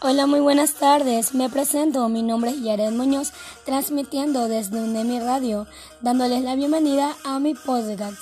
Hola, muy buenas tardes. Me presento. Mi nombre es Yared Muñoz, transmitiendo desde UNEMI Radio, dándoles la bienvenida a mi podcast.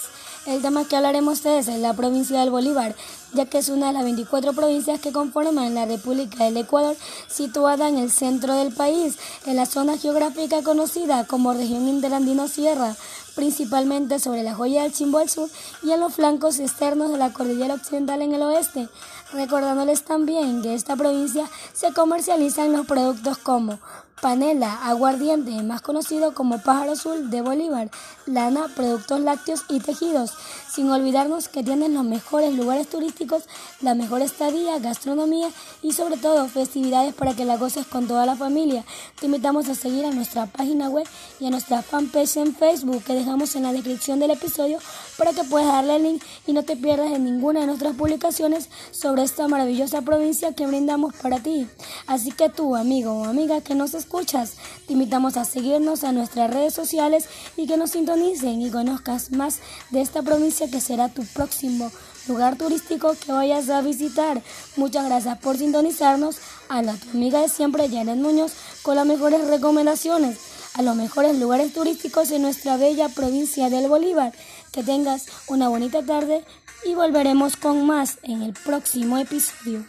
El tema que hablaremos es la provincia del Bolívar, ya que es una de las 24 provincias que conforman la República del Ecuador, situada en el centro del país, en la zona geográfica conocida como región interandino sierra, principalmente sobre la joya del Chimbo al sur y en los flancos externos de la cordillera occidental en el oeste, recordándoles también que esta provincia se comercializan los productos como panela, aguardiente, más conocido como pájaro azul de Bolívar, lana, productos lácteos y tejidos, sin olvidarnos que tienen los mejores lugares turísticos, la mejor estadía, gastronomía y sobre todo festividades para que la goces con toda la familia. Te invitamos a seguir a nuestra página web y a nuestra fanpage en Facebook que dejamos en la descripción del episodio para que puedas darle el link y no te pierdas en ninguna de nuestras publicaciones sobre esta maravillosa provincia que brindamos para ti. Así que tú, amigo o amiga que nos escuchas, te invitamos a seguirnos a nuestras redes sociales y que nos sintonicen y conozcas más de esta provincia que será tu próximo lugar turístico que vayas a visitar. Muchas gracias por sintonizarnos. A la tu amiga de siempre, Janet Muñoz, con las mejores recomendaciones a los mejores lugares turísticos en nuestra bella provincia del Bolívar. Que tengas una bonita tarde y volveremos con más en el próximo episodio.